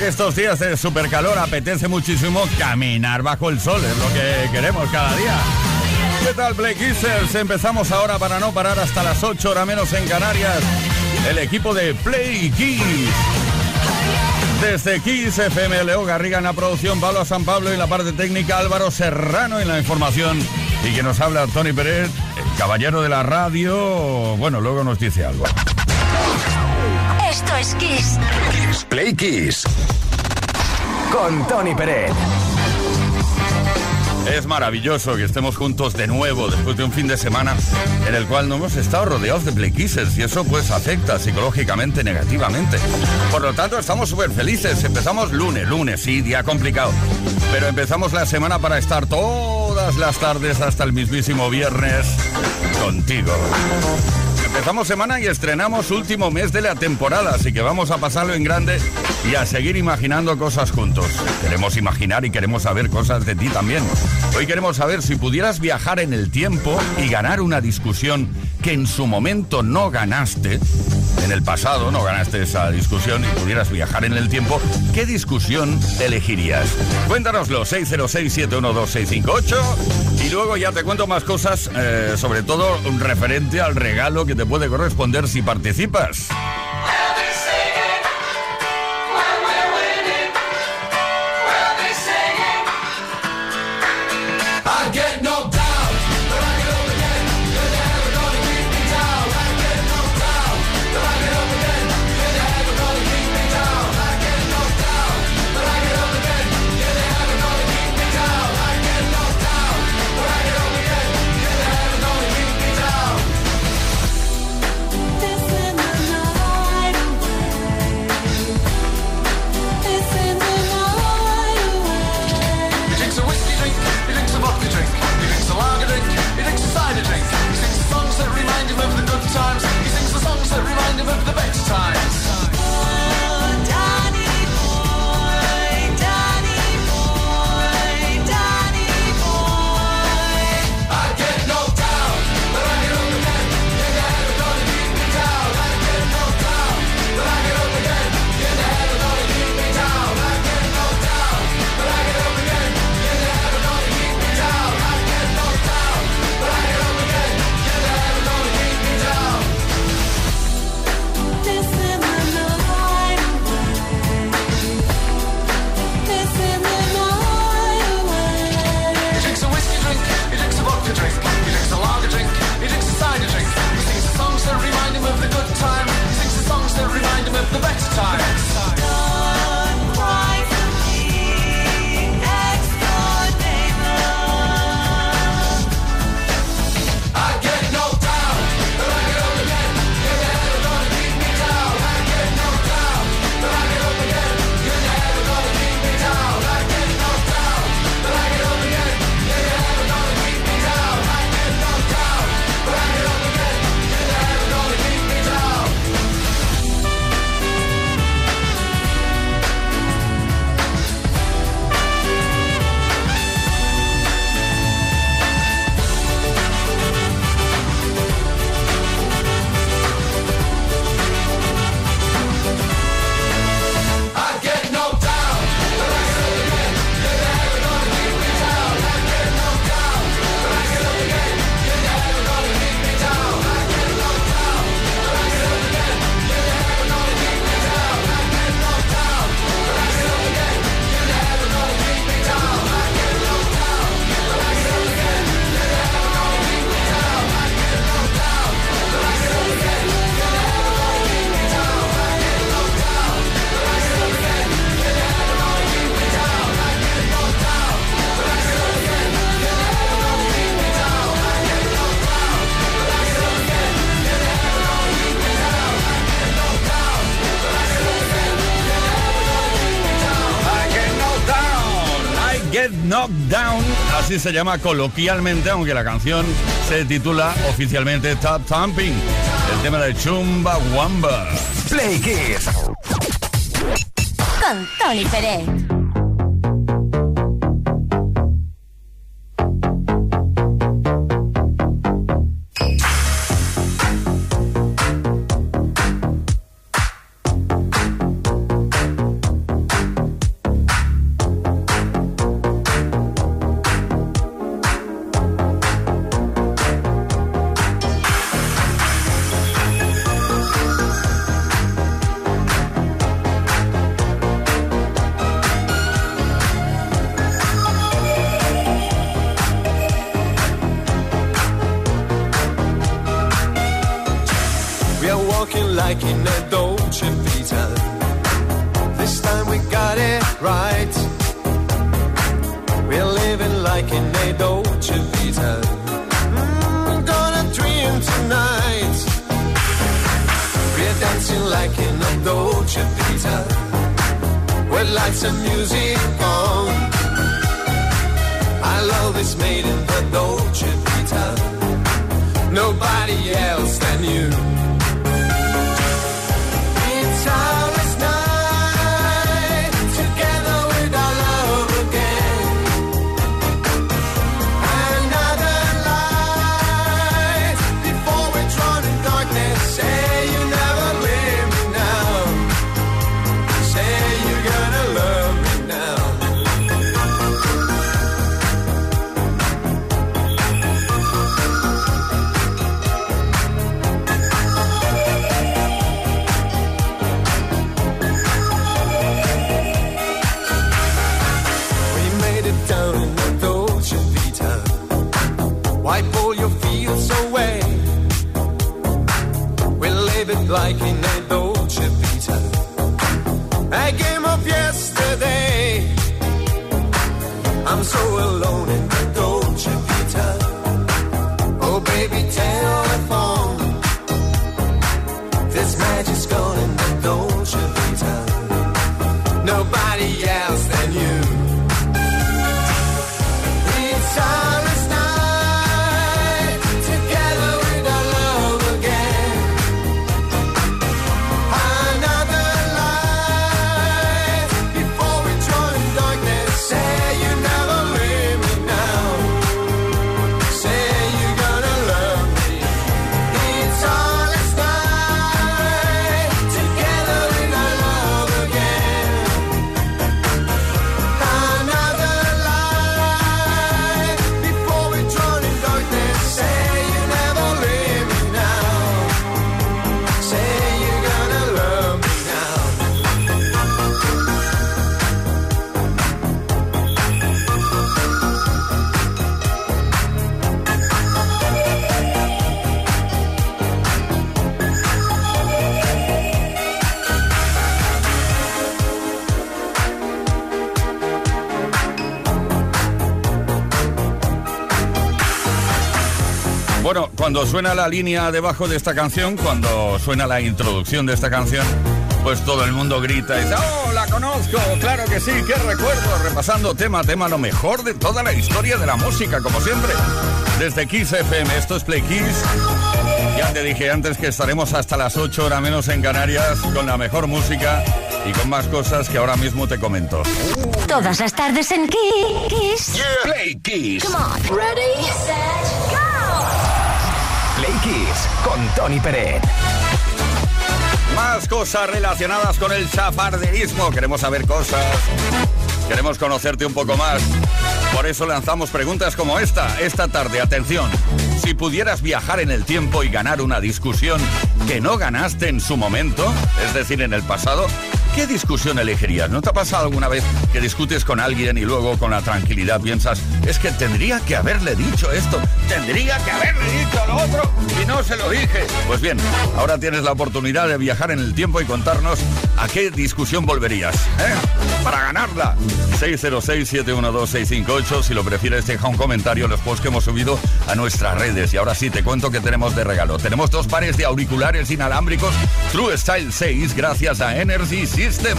Que estos días de super calor apetece muchísimo caminar bajo el sol, es lo que queremos cada día. ¿Qué tal, Play Kissers? Empezamos ahora para no parar hasta las 8 horas menos en Canarias. El equipo de Play Kiss. Desde Kiss FM, Leo Garriga en la producción, Pablo San Pablo y la parte técnica, Álvaro Serrano en la información. Y que nos habla Tony Pérez, el caballero de la radio. Bueno, luego nos dice algo. Esto es Kiss. Kiss Play Kiss. Con Tony Pérez. Es maravilloso que estemos juntos de nuevo después de un fin de semana en el cual no hemos estado rodeados de play kisses y eso pues afecta psicológicamente negativamente. Por lo tanto estamos súper felices. Empezamos lunes, lunes, sí, día complicado. Pero empezamos la semana para estar todas las tardes hasta el mismísimo viernes contigo. Empezamos semana y estrenamos último mes de la temporada, así que vamos a pasarlo en grande y a seguir imaginando cosas juntos. Queremos imaginar y queremos saber cosas de ti también. Hoy queremos saber si pudieras viajar en el tiempo y ganar una discusión que en su momento no ganaste, en el pasado no ganaste esa discusión y pudieras viajar en el tiempo, ¿qué discusión elegirías? Cuéntanoslo, 606-712-658 y luego ya te cuento más cosas, eh, sobre todo referente al regalo que te puede corresponder si participas. Get Knocked Down, así se llama coloquialmente, aunque la canción se titula oficialmente Top Thumping, el tema de Chumba Wamba. Play Kiss. Con Tony Pérez. Cuando suena la línea debajo de esta canción, cuando suena la introducción de esta canción, pues todo el mundo grita y dice, ¡Oh, la conozco! ¡Claro que sí! ¡Qué recuerdo! Repasando tema a tema lo mejor de toda la historia de la música, como siempre. Desde Kiss FM, esto es Play Kiss. Ya te dije antes que estaremos hasta las 8 horas menos en Canarias con la mejor música y con más cosas que ahora mismo te comento. Todas las tardes en Kiss. Play Kiss. Come on. Ready, set, con Tony Pérez. Más cosas relacionadas con el chafarderismo. Queremos saber cosas. Queremos conocerte un poco más. Por eso lanzamos preguntas como esta. Esta tarde, atención. Si pudieras viajar en el tiempo y ganar una discusión que no ganaste en su momento, es decir, en el pasado, ¿Qué discusión elegirías? ¿No te ha pasado alguna vez que discutes con alguien y luego con la tranquilidad piensas, es que tendría que haberle dicho esto, tendría que haberle dicho lo otro y no se lo dije? Pues bien, ahora tienes la oportunidad de viajar en el tiempo y contarnos a qué discusión volverías, ¿eh? Para ganarla. 606-712-658. Si lo prefieres, deja un comentario en los posts que hemos subido a nuestras redes. Y ahora sí, te cuento que tenemos de regalo. Tenemos dos pares de auriculares inalámbricos True Style 6 gracias a Energy System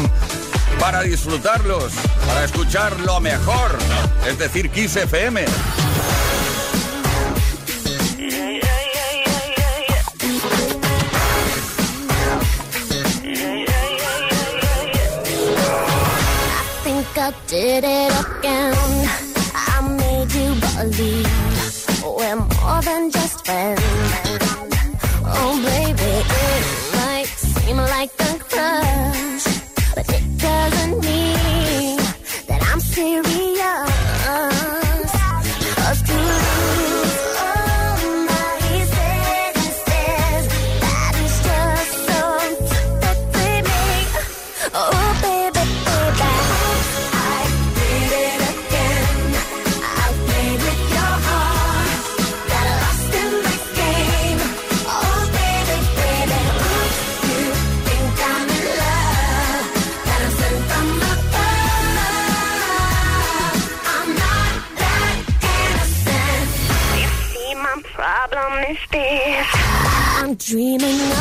para disfrutarlos, para escuchar lo mejor, es decir, Kiss FM. I did it again. I made you believe we're more than just friends. Oh, baby, it might seem like a crush, but it doesn't mean. Dreaming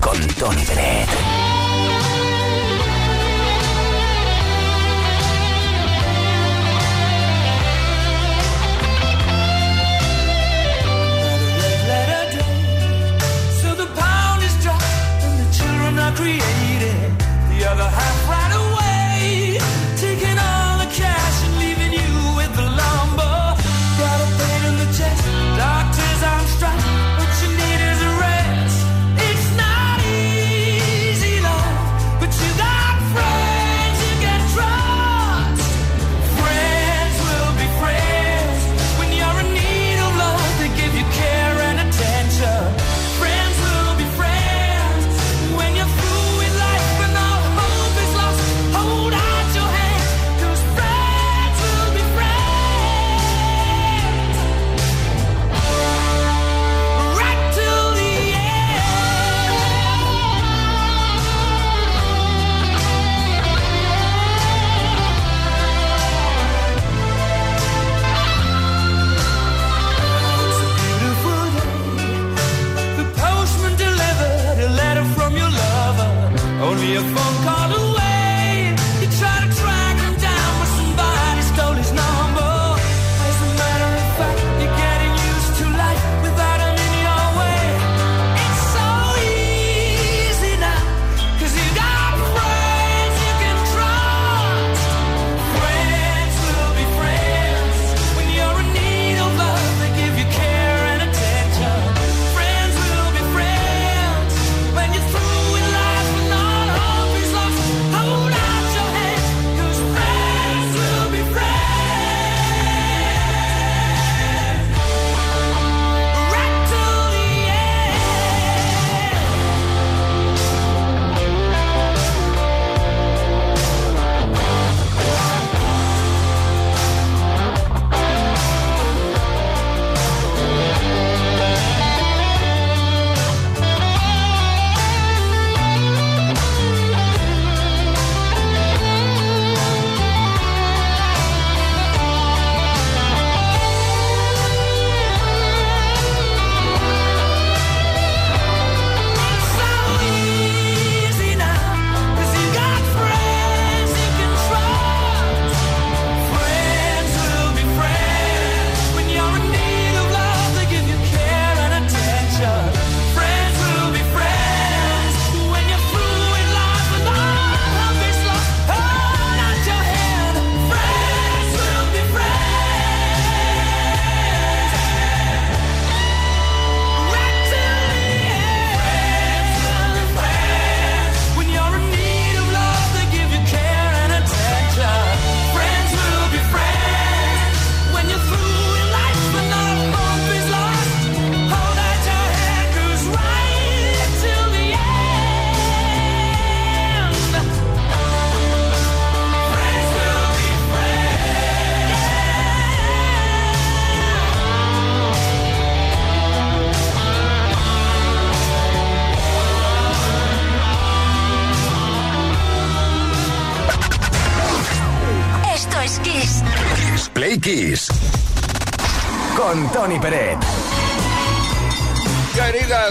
con Tony Bennett.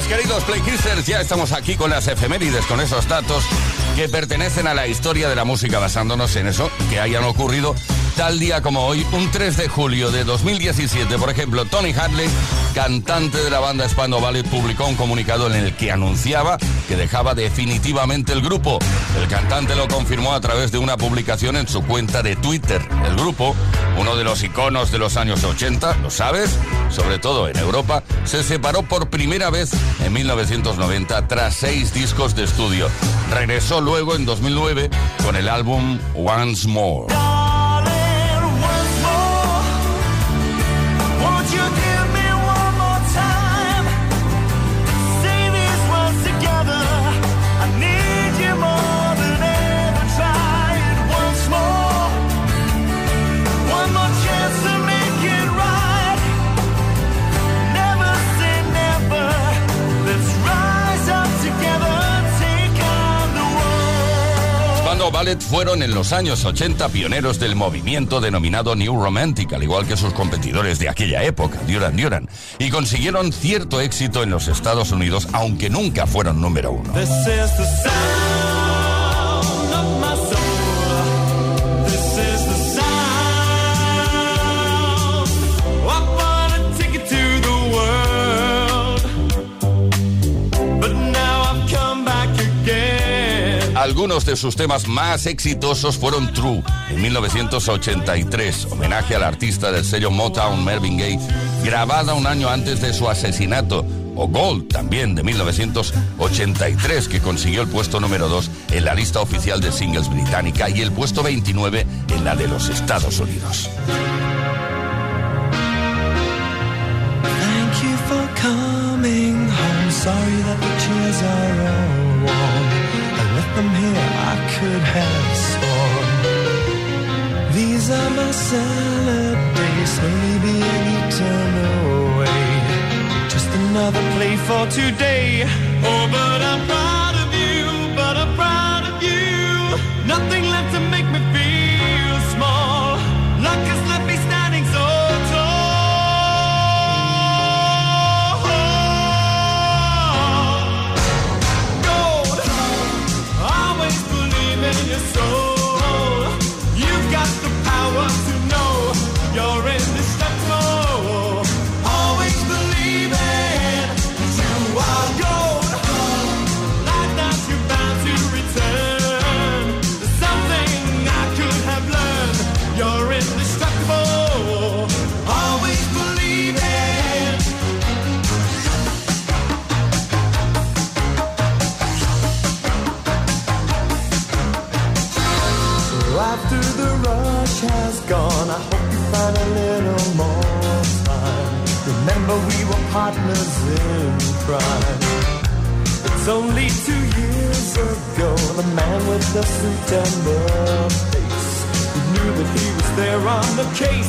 Queridos Playkissers, ya estamos aquí con las efemérides, con esos datos que pertenecen a la historia de la música, basándonos en eso que hayan ocurrido tal día como hoy, un 3 de julio de 2017. Por ejemplo, Tony Hadley, cantante de la banda Spando Ballet, publicó un comunicado en el que anunciaba que dejaba definitivamente el grupo. El cantante lo confirmó a través de una publicación en su cuenta de Twitter. El grupo, uno de los iconos de los años 80, ¿lo sabes? Sobre todo en Europa, se separó por primera vez en 1990 tras seis discos de estudio. Regresó luego en 2009 con el álbum Once More. Once more, Ballet fueron en los años 80 pioneros del movimiento denominado New Romantic, al igual que sus competidores de aquella época, Duran Duran, y consiguieron cierto éxito en los Estados Unidos, aunque nunca fueron número uno. Algunos de sus temas más exitosos fueron True, en 1983, homenaje al artista del sello Motown Mervyn Gaye, grabada un año antes de su asesinato, o Gold, también de 1983, que consiguió el puesto número 2 en la lista oficial de singles británica y el puesto 29 en la de los Estados Unidos. Sorry that the are. I left them here, I could have sworn. These are my salad days, slowly being eaten away. Just another play for today. Oh, but I'm proud of you, but I'm proud of you. Nothing case.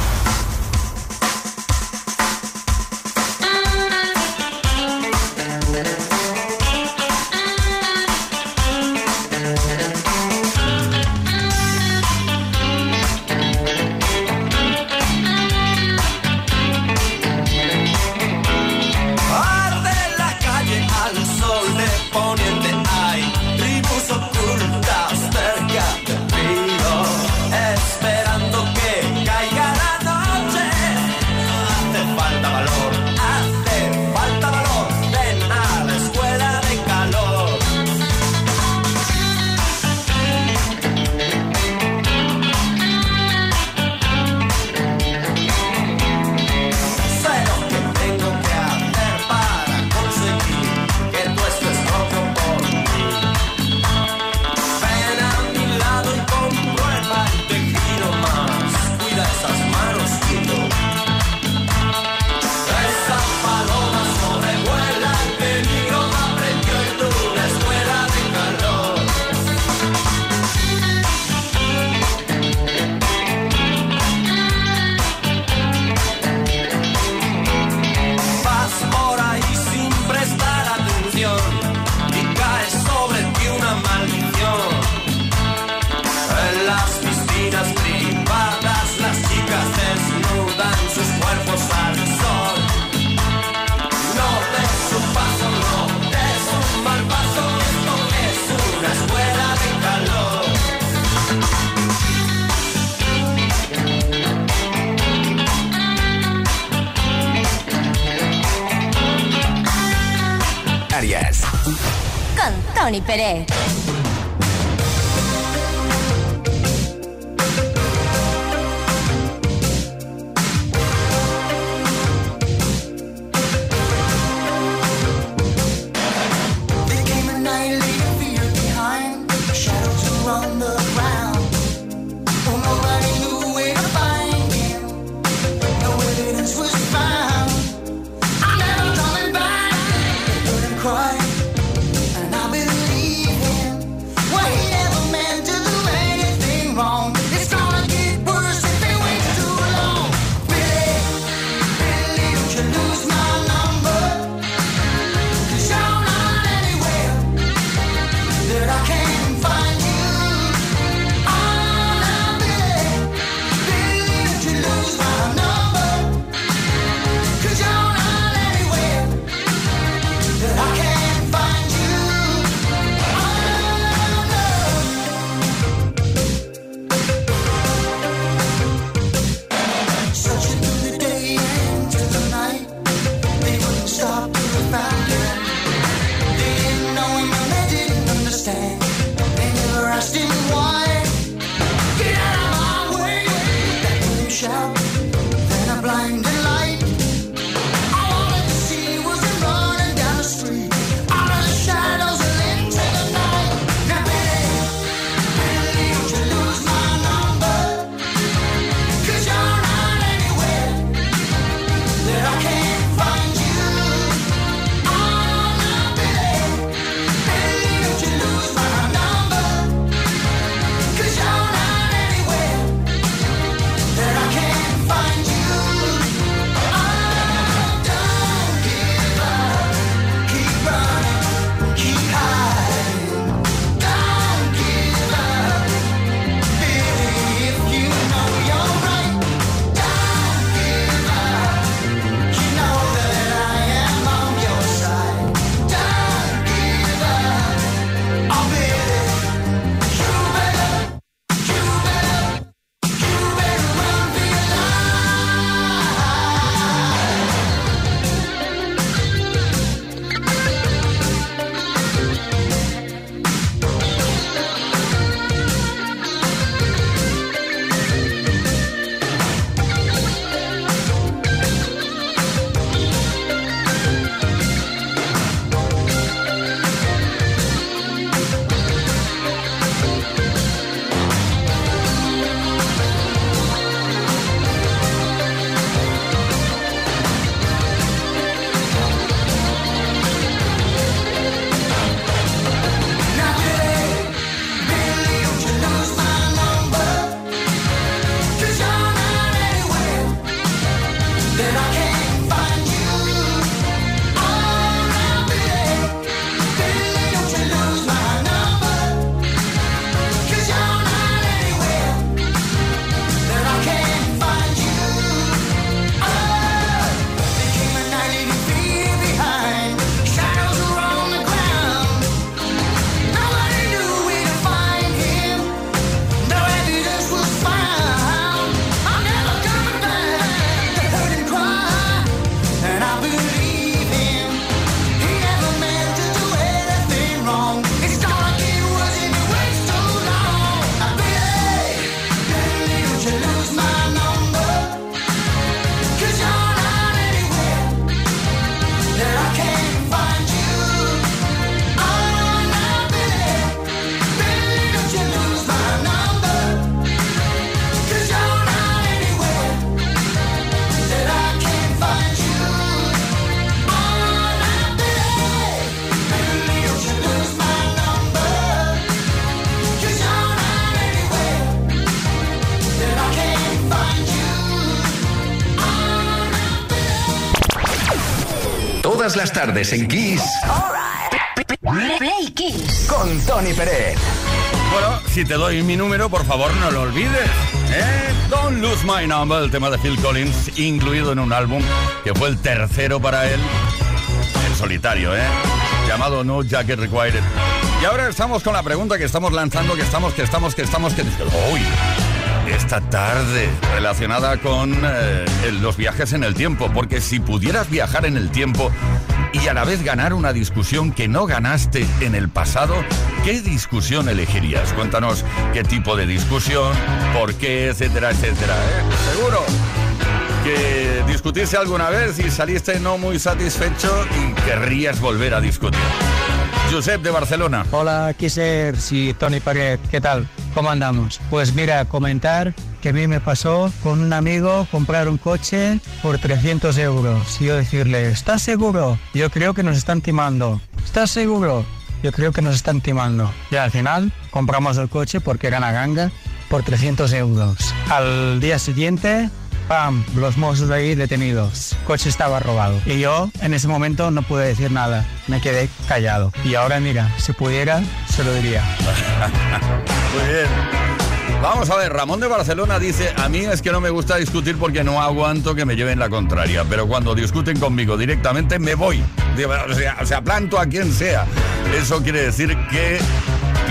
peraí. Tardes en Kiss. Con Tony Pérez. Bueno, si te doy mi número, por favor no lo olvides. ¿eh? Don't Lose My Number, el tema de Phil Collins, incluido en un álbum que fue el tercero para él, en solitario, ¿eh? llamado No Jacket Required. Y ahora estamos con la pregunta que estamos lanzando, que estamos, que estamos, que estamos, que... ¡Uy! Esta tarde, relacionada con eh, los viajes en el tiempo, porque si pudieras viajar en el tiempo y a la vez ganar una discusión que no ganaste en el pasado, ¿qué discusión elegirías? Cuéntanos qué tipo de discusión, por qué, etcétera, etcétera. ¿eh? Seguro que discutiste alguna vez y saliste no muy satisfecho y querrías volver a discutir. Josep de Barcelona. Hola, Kissers y Tony Pared, ¿qué tal? ¿Cómo andamos? Pues mira, comentar que a mí me pasó con un amigo comprar un coche por 300 euros. Y yo decirle, ¿estás seguro? Yo creo que nos están timando. ¿Estás seguro? Yo creo que nos están timando. Y al final compramos el coche porque era una ganga por 300 euros. Al día siguiente ¡Pam! Los mozos de ahí detenidos. Coche estaba robado. Y yo en ese momento no pude decir nada. Me quedé callado. Y ahora mira, si pudiera, se lo diría. Muy bien. Vamos a ver, Ramón de Barcelona dice, a mí es que no me gusta discutir porque no aguanto que me lleven la contraria, pero cuando discuten conmigo directamente me voy. O sea, planto a quien sea. Eso quiere decir que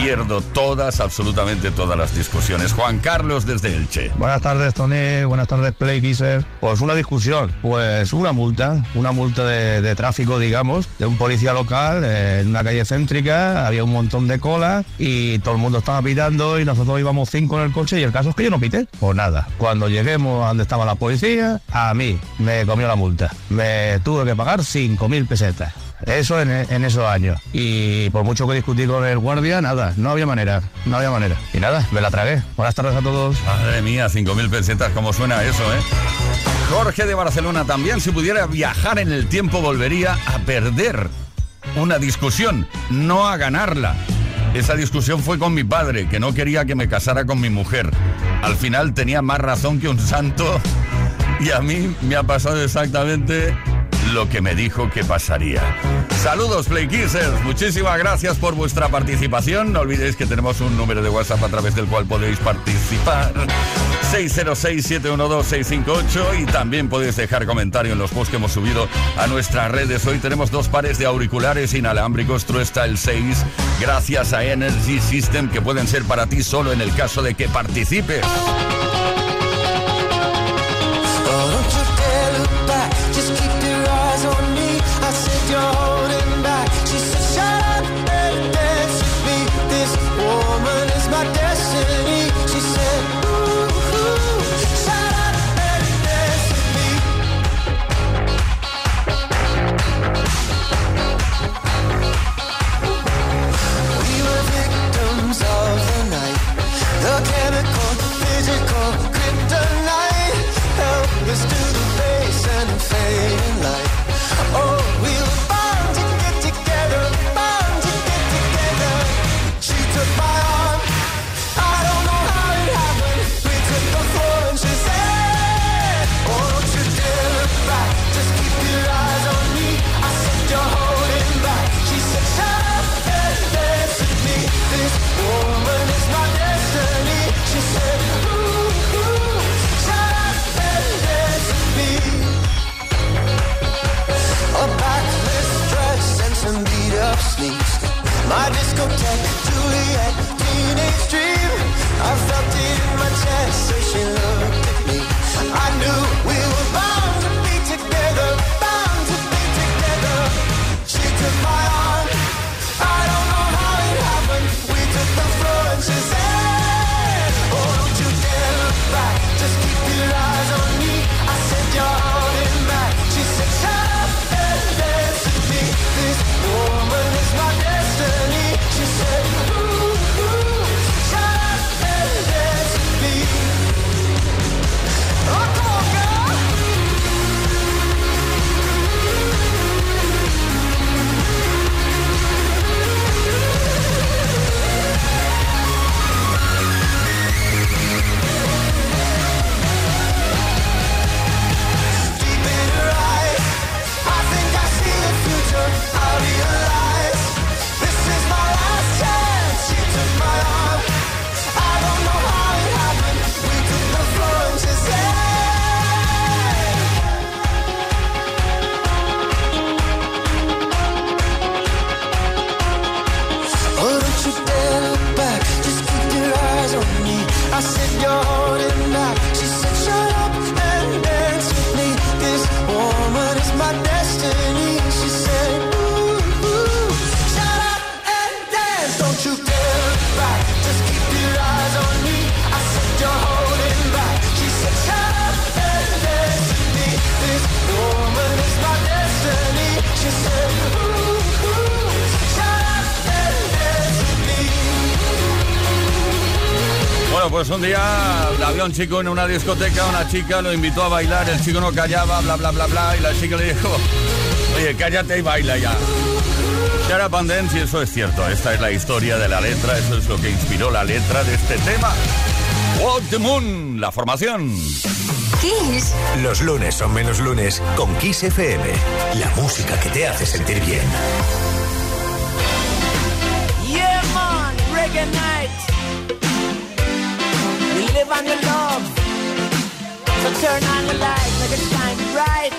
pierdo todas, absolutamente todas las discusiones. Juan Carlos desde Elche. Buenas tardes, Tony. Buenas tardes, Play Kisser. Pues una discusión. Pues una multa. Una multa de, de tráfico, digamos, de un policía local eh, en una calle céntrica. Había un montón de cola y todo el mundo estaba pitando y nosotros íbamos cinco en el coche y el caso es que yo no pité. Pues nada. Cuando lleguemos a donde estaba la policía, a mí me comió la multa. Me tuve que pagar 5.000 pesetas. Eso en, esos años. Y por mucho que discutí con el guardia, nada, no había manera, no había manera. Y nada, me la tragué. Buenas tardes a todos. Madre mía, 5.000 pesetas, ¿cómo suena eso, eh? Jorge de Barcelona también, si pudiera viajar en el tiempo, volvería a perder una discusión, no a ganarla. Esa discusión fue con mi padre, que no quería que me casara con mi mujer. Al final tenía más razón que un santo y a mí me ha pasado exactamente lo que me dijo que pasaría. Saludos, Play Kissers. Muchísimas gracias por vuestra participación. No olvidéis que tenemos un número de WhatsApp a través del cual podéis participar. 606-712-658 y también podéis dejar comentario en los posts que hemos subido a nuestras redes. Hoy tenemos dos pares de auriculares inalámbricos Truesta el 6 gracias a Energy System que pueden ser para ti solo en el caso de que participes. Había un chico en una discoteca, una chica lo invitó a bailar, el chico no callaba, bla, bla, bla, bla, y la chica le dijo, oye, cállate y baila ya. And dance, y eso es cierto, esta es la historia de la letra, eso es lo que inspiró la letra de este tema. Walk the Moon, la formación. Kiss. Los lunes son menos lunes con Kiss FM. La música que te hace sentir bien. Yeah, man, live on your love. So turn on the light, make it shine bright.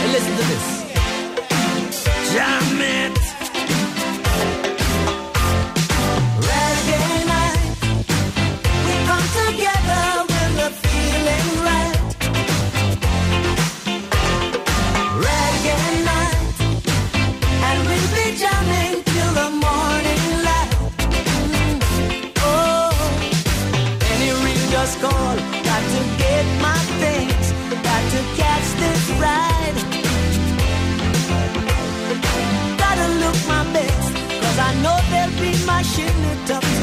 And listen to this. Jam it. flashing it up.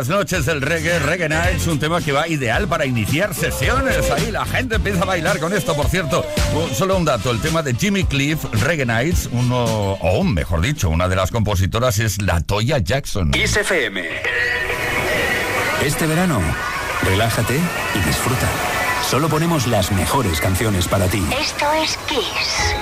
Las noches del reggae, Reggae Nights, un tema que va ideal para iniciar sesiones. Ahí la gente empieza a bailar con esto, por cierto. Un- Solo un dato, el tema de Jimmy Cliff, Reggae Nights, uno, o mejor dicho, una de las compositoras es la Toya Jackson. Kiss FM. Este verano, relájate y disfruta. Solo ponemos las mejores canciones para ti. Esto es Kiss.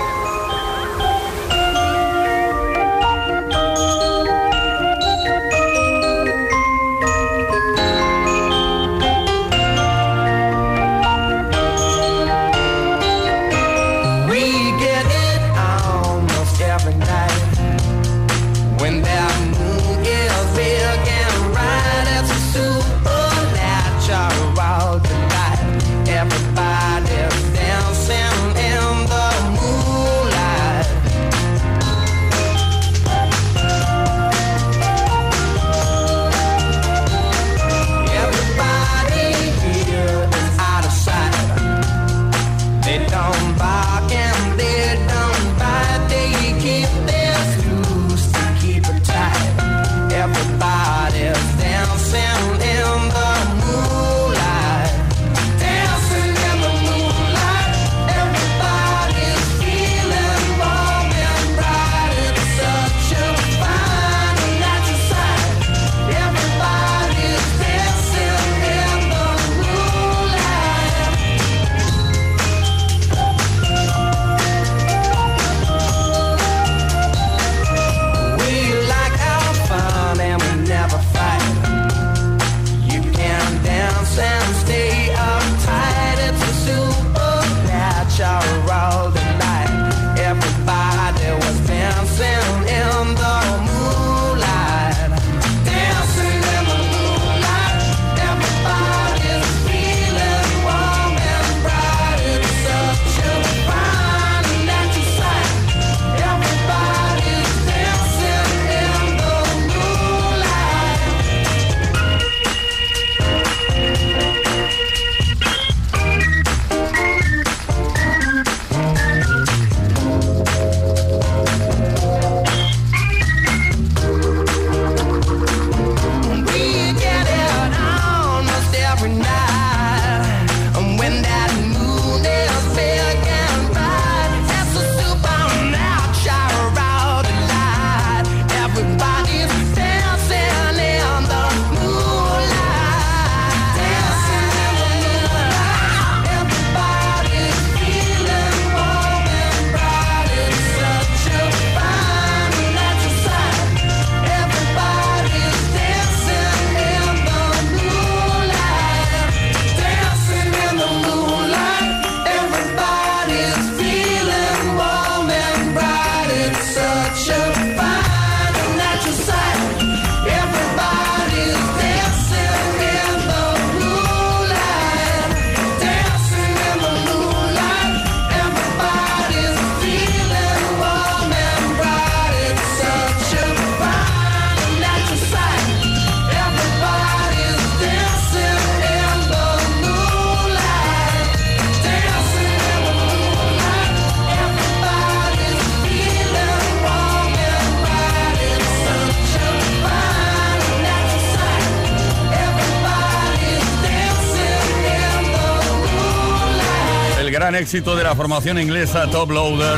Éxito de la formación inglesa Top Loader.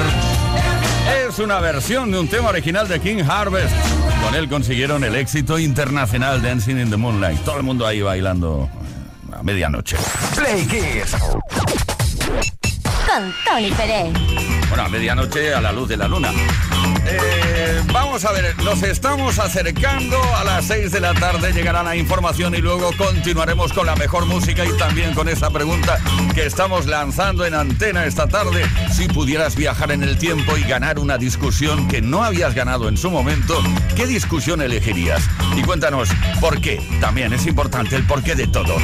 Es una versión de un tema original de King Harvest. Con él consiguieron el éxito internacional Dancing in the Moonlight. Todo el mundo ahí bailando a medianoche. Play Kiss. Con Tony Pérez. Bueno, a medianoche a la luz de la luna. Eh, vamos a ver, nos estamos acercando a las 6 de la tarde, llegará la información y luego continuaremos con la mejor música y también con esa pregunta que estamos lanzando en antena esta tarde. Si pudieras viajar en el tiempo y ganar una discusión que no habías ganado en su momento, ¿qué discusión elegirías? Y cuéntanos, ¿por qué? También es importante el porqué de todo.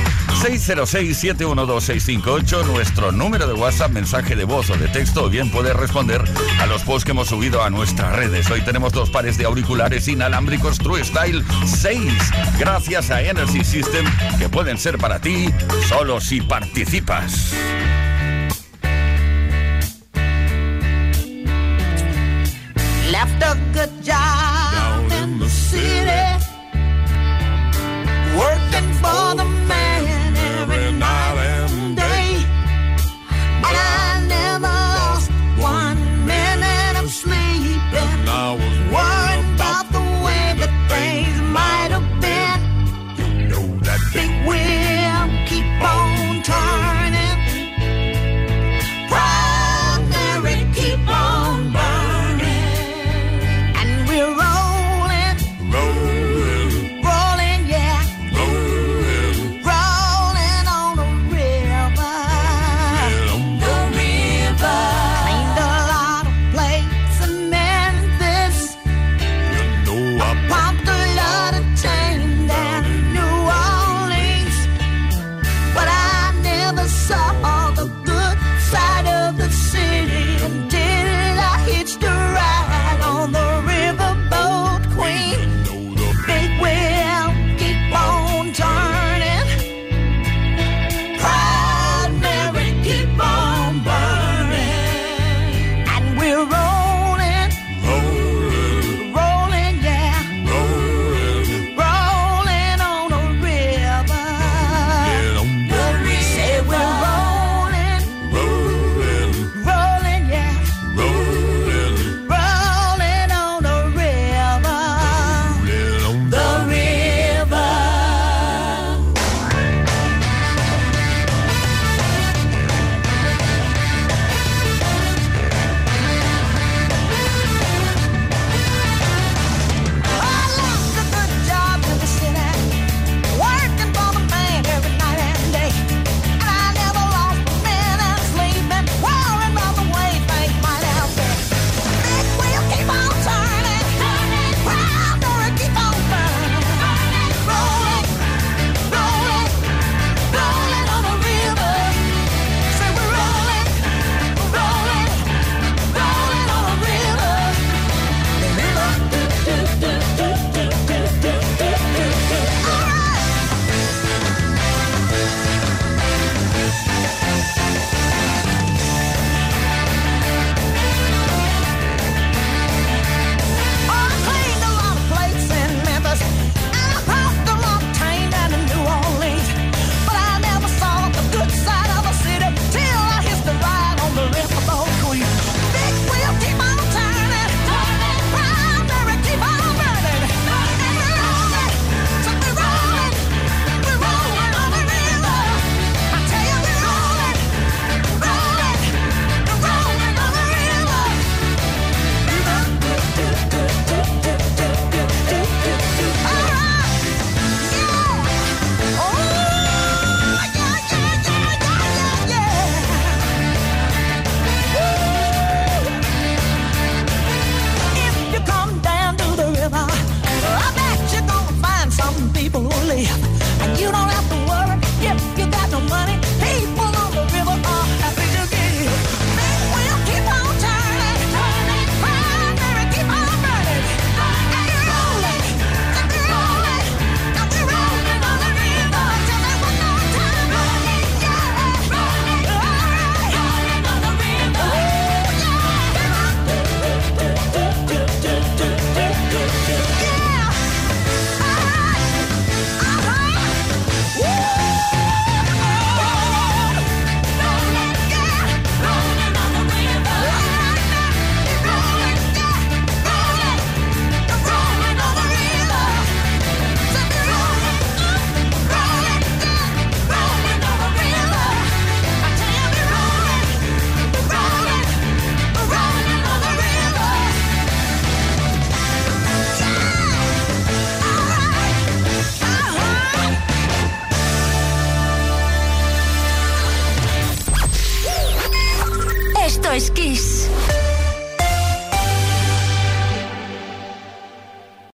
606-712-658, nuestro número de WhatsApp, mensaje de voz o de texto, o bien puedes responder a los posts que hemos subido a nuestras redes. Hoy tenemos dos pares de auriculares inalámbricos True Style 6, gracias a Energy System, que pueden ser para ti solo si participas.